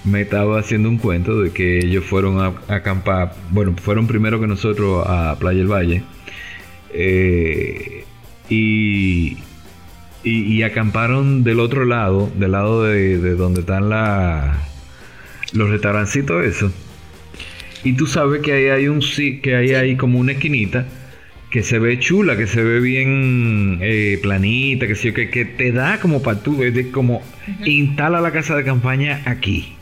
me estaba haciendo un cuento de que ellos fueron a, a acampar bueno fueron primero que nosotros a Playa del Valle eh, y, y, acamparon del otro lado, del lado de, de donde están la, los restaurancitos, eso. Y tú sabes que ahí hay un que ahí hay como una esquinita que se ve chula, que se ve bien eh, planita, que, que, que te da como para tú, de como instala la casa de campaña aquí.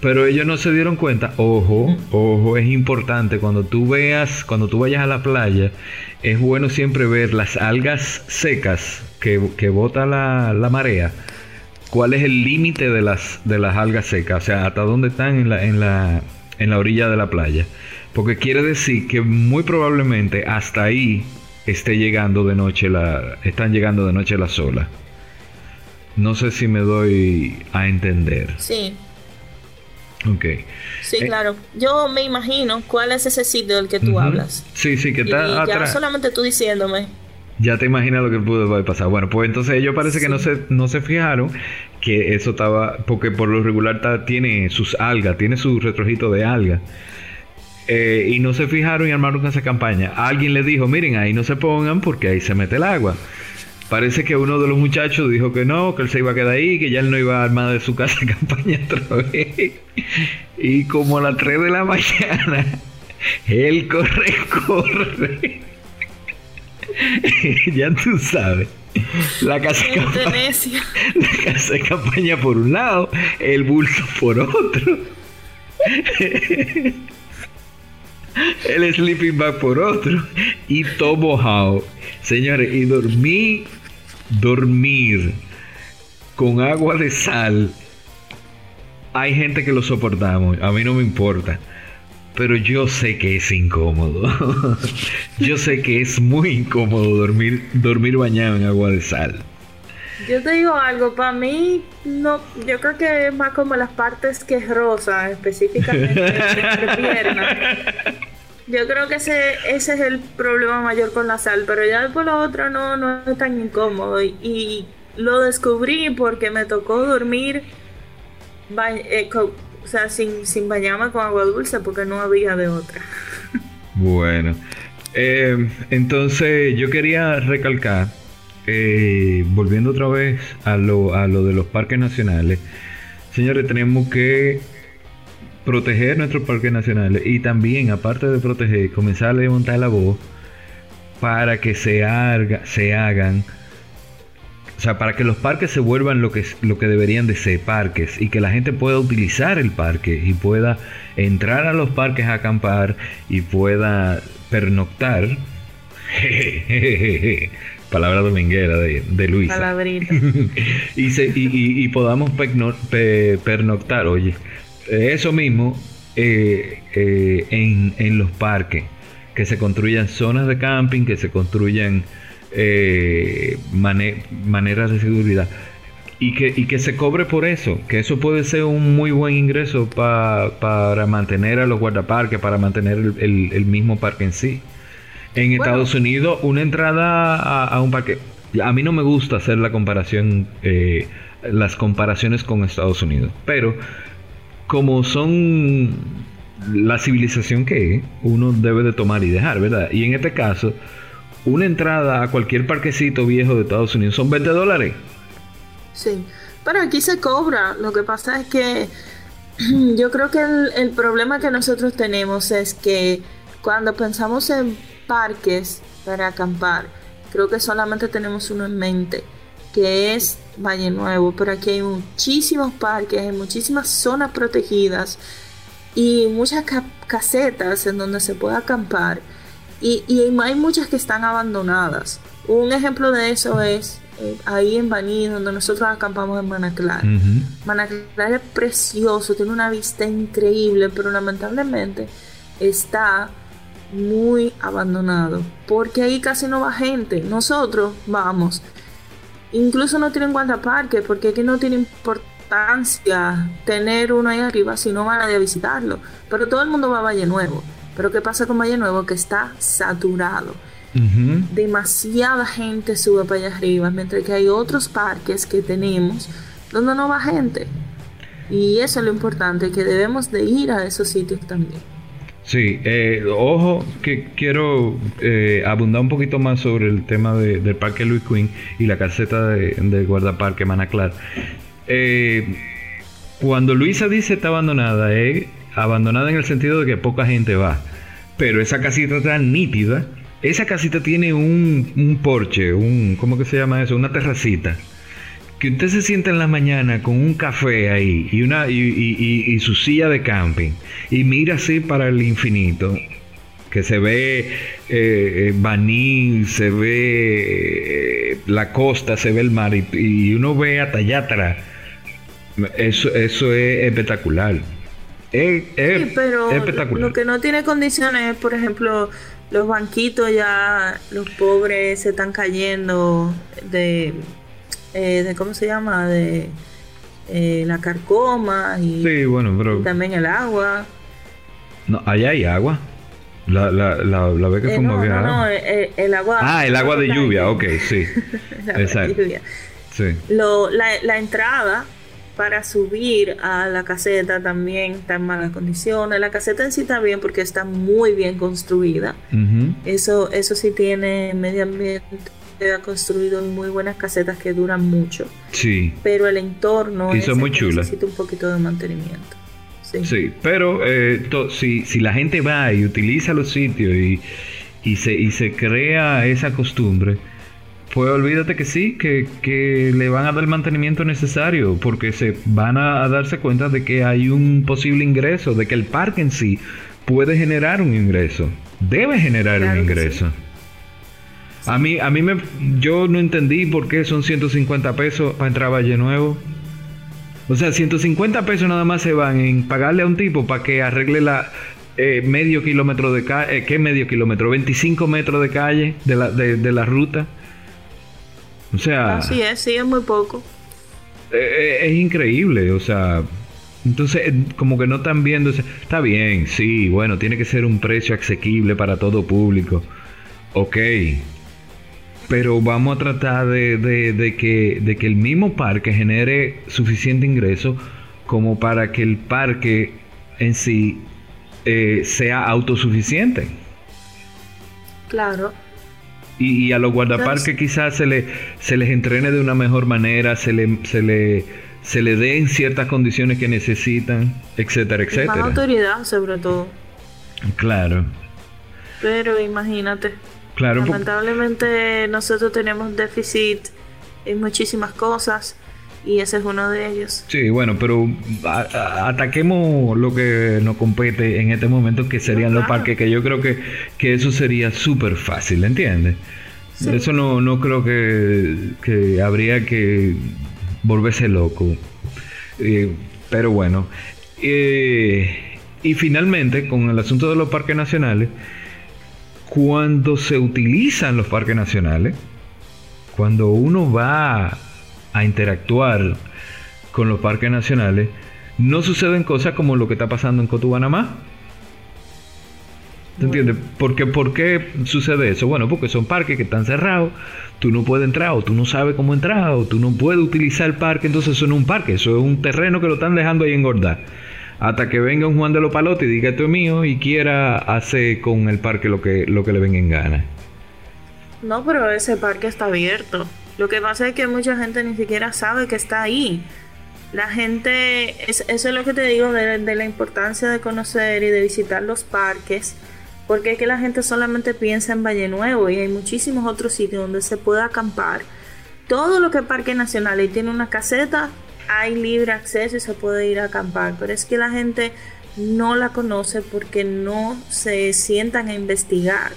Pero ellos no se dieron cuenta, ojo, ojo, es importante. Cuando tú veas, cuando tú vayas a la playa, es bueno siempre ver las algas secas que, que bota la, la marea. ¿Cuál es el límite de las, de las algas secas? O sea, hasta dónde están en la, en la, en la orilla de la playa. Porque quiere decir que muy probablemente hasta ahí esté llegando de noche la. están llegando de noche las olas. No sé si me doy a entender. Sí. Ok. Sí, eh, claro. Yo me imagino cuál es ese sitio del que tú hablas. Sí, sí, que está y Ya solamente tú diciéndome. Ya te imaginas lo que pudo pasar. Bueno, pues entonces ellos parece que no se, no se fijaron que eso estaba, porque por lo regular tiene sus algas, tiene su retrojito de algas. Eh, y no se fijaron y armaron esa campaña. Alguien les dijo, miren, ahí no se pongan porque ahí se mete el agua. Parece que uno de los muchachos dijo que no, que él se iba a quedar ahí, que ya él no iba a armar de su casa campaña otra vez. Y como a las 3 de la mañana, él corre, corre. ya tú sabes. La casa, de campaña, la casa de campaña por un lado, el bulto por otro el sleeping bag por otro y todo mojado. Señores, y dormí, dormir con agua de sal. Hay gente que lo soportamos, a mí no me importa. Pero yo sé que es incómodo. yo sé que es muy incómodo dormir, dormir bañado en agua de sal. Yo te digo algo, para mí, no, yo creo que es más como las partes que es rosa, específicamente de pierna. Yo creo que ese, ese es el problema mayor con la sal, pero ya por lo otro no, no es tan incómodo. Y, lo descubrí porque me tocó dormir eh, o sea, sin, sin bañarme con agua dulce porque no había de otra. Bueno, eh, entonces yo quería recalcar eh, volviendo otra vez a lo, a lo de los parques nacionales, señores, tenemos que proteger nuestros parques nacionales y también, aparte de proteger, comenzar a levantar la voz para que se, haga, se hagan, o sea, para que los parques se vuelvan lo que, lo que deberían de ser parques y que la gente pueda utilizar el parque y pueda entrar a los parques a acampar y pueda pernoctar. palabra dominguera de, de Luisa. y, se, y, y, podamos pernoctar, oye, eso mismo eh, eh, en, en, los parques, que se construyan zonas de camping, que se construyan eh, maneras de seguridad. Y que, y que se cobre por eso, que eso puede ser un muy buen ingreso para mantener a los guardaparques, para mantener el, el mismo parque en sí. En Estados Unidos, una entrada a, un parque. A mí no me gusta hacer la comparación, eh, las comparaciones con Estados Unidos, pero como son la civilización que uno debe de tomar y dejar, ¿verdad? Y en este caso, una entrada a cualquier parquecito viejo de Estados Unidos son 20 dólares. Sí, pero aquí se cobra. Lo que pasa es que yo creo que el problema que nosotros tenemos es que cuando pensamos en parques para acampar. Creo que solamente tenemos uno en mente, que es Valle Nuevo, pero aquí hay muchísimos parques, hay muchísimas zonas protegidas y muchas casetas en donde se puede acampar. Y, hay muchas que están abandonadas. Un ejemplo de eso es eh, ahí en Baní, donde nosotros acampamos en Manaclar. Manaclar es precioso, tiene una vista increíble, pero lamentablemente está muy abandonado, porque ahí casi no va gente. Nosotros vamos. Incluso no tienen guardaparque, porque aquí no tiene importancia tener uno ahí arriba si no van a a visitarlo. Pero todo el mundo va a Valle Nuevo. Pero ¿qué pasa con Valle Nuevo? Que está saturado. Demasiada gente sube para allá arriba, mientras que hay otros parques que tenemos donde no va gente. Y eso es lo importante, que debemos de ir a esos sitios también. Sí, eh, ojo que quiero eh, abundar un poquito más sobre el tema del Parque Louis Queen y la caseta de, de guardaparque Manaclar. Eh, cuando Luisa dice está abandonada, es abandonada en el sentido de que poca gente va. Pero esa casita está nítida. Esa casita tiene un, un porche, un, ¿cómo que se llama eso? Una terracita que usted se sienta en la mañana con un café ahí y, una, y, su silla de camping y mira así para el infinito, que se ve eh, eh Baní, se ve eh, la costa, se ve el mar y, uno ve hasta allá. Eso, eso es espectacular. Es, pero espectacular. lo que no tiene condiciones es, por ejemplo, los banquitos ya, los pobres se están cayendo de eh, de cómo se llama, de eh, la carcoma y, también el agua. No, allá hay agua. La, la, la, la ve que eh, no, no, no, el, agua. Ah, el agua de lluvia, ok, sí. Exacto. Sí. Lo, la, la entrada para subir a la caseta también está en malas condiciones. La caseta en sí está bien porque está muy bien construida. Eso eso sí tiene medio ambiente ha construido muy buenas casetas que duran mucho. Sí. Pero el entorno y son muy chulas. necesita un poquito de mantenimiento. Sí, pero eh, si, si la gente va y utiliza los sitios y, y, se, y se crea esa costumbre, pues olvídate que sí, que, que, le van a dar el mantenimiento necesario, porque se van a, darse cuenta de que hay un posible ingreso, de que el parque en sí puede generar un ingreso, debe generar un ingreso. A mí, a mí me, yo no entendí por qué son 150 pesos para entrar a Valle Nuevo. O sea, 150 pesos nada más se van en pagarle a un tipo para que arregle la eh, medio kilómetro de calle, eh, ¿qué medio kilómetro? 25 metros de calle de la, de, la ruta. O sea... Así es, sí, es muy poco. Eh, es increíble, o sea... Entonces, como que no están viendo, está bien, sí, bueno, tiene que ser un precio asequible para todo público. Ok, pero vamos a tratar de, que, de que el mismo parque genere suficiente ingreso como para que el parque en sí eh, sea autosuficiente. Claro. Y, a los guardaparques quizás se, le, se les entrene de una mejor manera, se le, se le, se le den ciertas condiciones que necesitan, etcétera, etcétera. Más autoridad sobre todo. Claro. Pero imagínate. Lamentablemente nosotros tenemos déficit en muchísimas cosas y ese es uno de ellos. Sí, bueno, pero ataquemos lo que nos compete en este momento, que serían los parques, que yo creo que, que eso sería súper fácil, ¿entiendes? Eso no, no creo que, habría que volverse loco. Eh, pero bueno. Eh, y finalmente, con el asunto de los parques nacionales, cuando se utilizan los parques nacionales, cuando uno va a interactuar con los parques nacionales, no suceden cosas como lo que está pasando en Cotubanamá. ¿Te entiendes? ¿Por qué, ¿Por qué sucede eso? Bueno, porque son parques que están cerrados, tú no puedes entrar, o tú no sabes cómo entrar, o tú no puedes utilizar el parque, entonces eso no es un parque, eso es un terreno que lo están dejando ahí engordar hasta que venga un Juan de los Palotes y diga esto es mío y quiera hacer con el parque lo que, lo que le venga en gana. No, pero ese parque está abierto. Lo que pasa es que mucha gente ni siquiera sabe que está ahí. La gente, eso es lo que te digo de, la importancia de conocer y de visitar los parques, porque es que la gente solamente piensa en Valle Nuevo y hay muchísimos otros sitios donde se puede acampar. Todo lo que es Parque Nacional y tiene una caseta, hay libre acceso y se puede ir a acampar, pero es que la gente no la conoce porque no se sientan a investigar.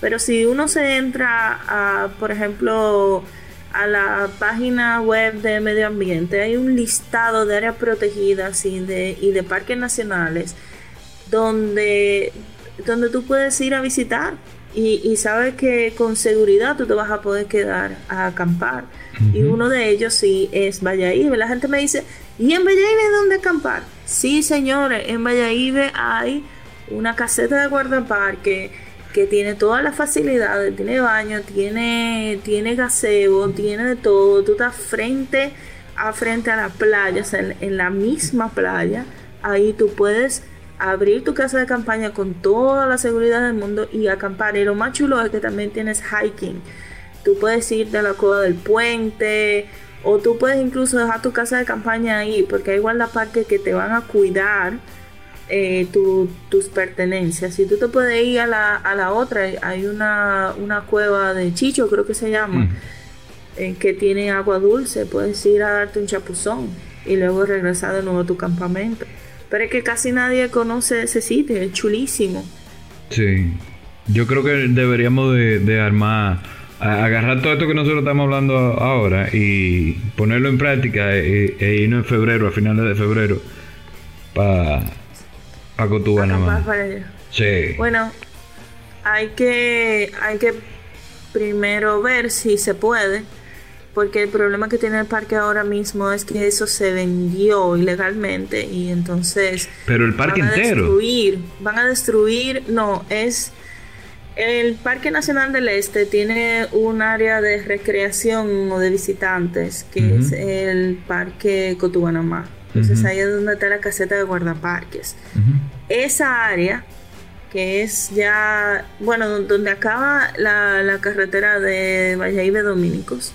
Pero si uno se entra a, por ejemplo, a la página web de medio ambiente, hay un listado de áreas protegidas y de, y de parques nacionales donde, donde tú puedes ir a visitar y, y sabes que con seguridad tú te vas a poder quedar a acampar. Y uno de ellos sí es Valladolid. La gente me dice, ¿y en Valladolid dónde acampar? Sí, señores, en Valladolid hay una caseta de guardaparque que tiene todas las facilidades, tiene baño, tiene, tiene gaseo, tiene de todo. Tú estás frente a frente a la playa, sea, en, la misma playa. Ahí tú puedes abrir tu casa de campaña con toda la seguridad del mundo y acampar. Y lo más chulo es que también tienes hiking. Tú puedes ir de la cueva del puente o tú puedes incluso dejar tu casa de campaña ahí porque hay guardaparques que te van a cuidar eh, tus pertenencias. Si tú te puedes ir a la, a la otra, hay una, una, cueva de Chicho, creo que se llama, eh, que tiene agua dulce. Puedes ir a darte un chapuzón y luego regresar de nuevo a tu campamento. Pero es que casi nadie conoce ese sitio, es chulísimo. Sí, yo creo que deberíamos de, armar, agarrar todo esto que nosotros estamos hablando ahora y ponerlo en práctica e, e irnos en febrero, a finales de febrero, para Cotúa nada más. Sí. Bueno, hay que, hay que primero ver si se puede, porque el problema que tiene el parque ahora mismo es que eso se vendió ilegalmente y entonces... Pero el parque van a entero. Destruir, van a destruir, no, es... El Parque Nacional del Este tiene un área de recreación o de visitantes, que es el Parque Cotubanamá. Entonces ahí es donde está la caseta de guardaparques. Esa área, que es ya, bueno, donde acaba la, carretera de Valladolid Dominicos,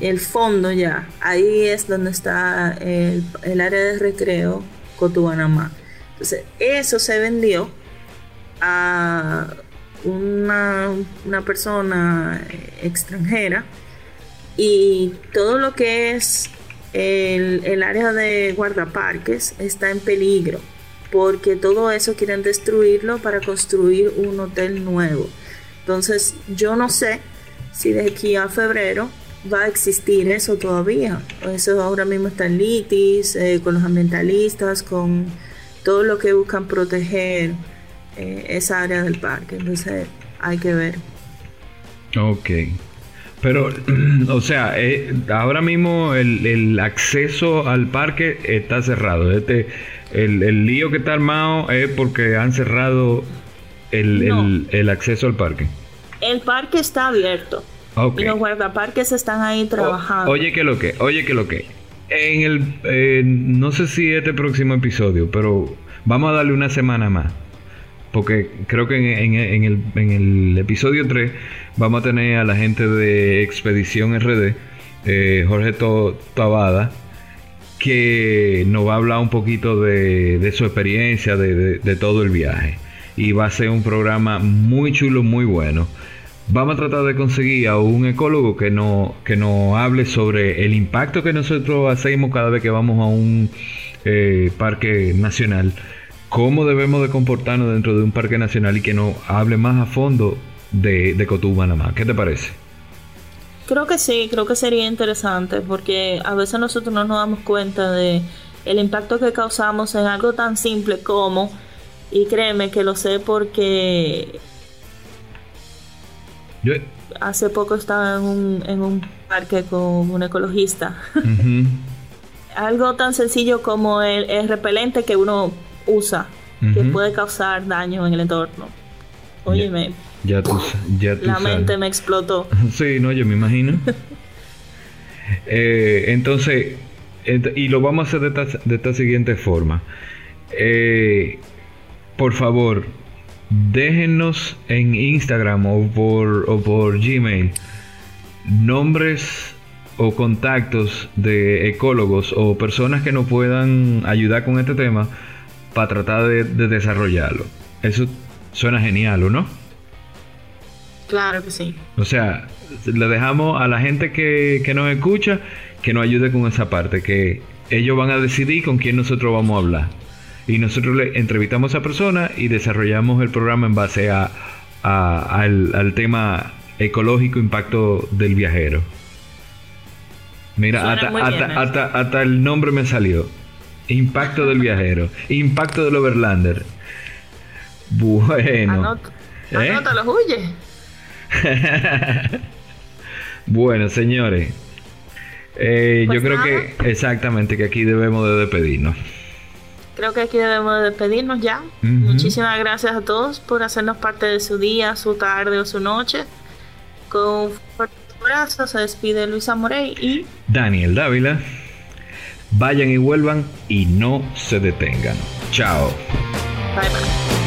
el fondo ya, ahí es donde está el, área de recreo Cotubanamá. Entonces, eso se vendió a una, una persona extranjera y todo lo que es el, área de guardaparques está en peligro porque todo eso quieren destruirlo para construir un hotel nuevo. Entonces yo no sé si de aquí a febrero va a existir eso todavía. Eso ahora mismo está en litis, eh, con los ambientalistas, con todo lo que buscan proteger eh, esa área del parque. Entonces hay que ver. Ok. Pero, o sea, eh, ahora mismo el, acceso al parque está cerrado. Este, el, lío que está armado es porque han cerrado el, acceso al parque. El parque está abierto. Y los guardaparques están ahí trabajando. oye, que lo que, oye, que lo que. En el, eh, no sé si este próximo episodio, pero vamos a darle una semana más porque creo que en, el, en, el, episodio 3 vamos a tener a la gente de Expedición RD, eh, Jorge Tabada, que nos va a hablar un poquito de, su experiencia, de, todo el viaje. Y va a ser un programa muy chulo, muy bueno. Vamos a tratar de conseguir a un ecólogo que, no, que nos hable sobre el impacto que nosotros hacemos cada vez que vamos a un eh, parque nacional cómo debemos de comportarnos dentro de un parque nacional y que nos hable más a fondo de, de Cotubanamá. ¿Qué te parece? Creo que sí, creo que sería interesante porque a veces nosotros no nos damos cuenta de el impacto que causamos en algo tan simple como, y créeme que lo sé porque hace poco estaba en un, en un parque con un ecologista. algo tan sencillo como el repelente que uno usa que puede causar daño en el entorno. Óyeme. Ya, tú, ya La mente me explotó. sí, no, yo me imagino. Eh, entonces, y lo vamos a hacer de esta, de esta siguiente forma. Eh, por favor, déjenos en Instagram o por, o por Gmail nombres o contactos de ecólogos o personas que nos puedan ayudar con este tema para tratar de, desarrollarlo. Eso suena genial, ¿o no? Claro que sí. O sea, le dejamos a la gente que, que nos escucha que nos ayude con esa parte, que ellos van a decidir con quién nosotros vamos a hablar. Y nosotros le entrevistamos a esa persona y desarrollamos el programa en base a, al, al, tema ecológico impacto del viajero. Mira, hasta, hasta, hasta el nombre me salió. Impacto del viajero. Impacto del overlander. Bueno. ¿Eh? Anótalo, huye. bueno, señores. Eh, yo pues creo que exactamente que aquí debemos de despedirnos. Creo que aquí debemos de despedirnos ya. Muchísimas gracias a todos por hacernos parte de su día, su tarde o su noche. Con fuerte abrazo se despide Luisa Morey y Daniel Dávila. Vayan y vuelvan y no se detengan. Chao. Bye bye.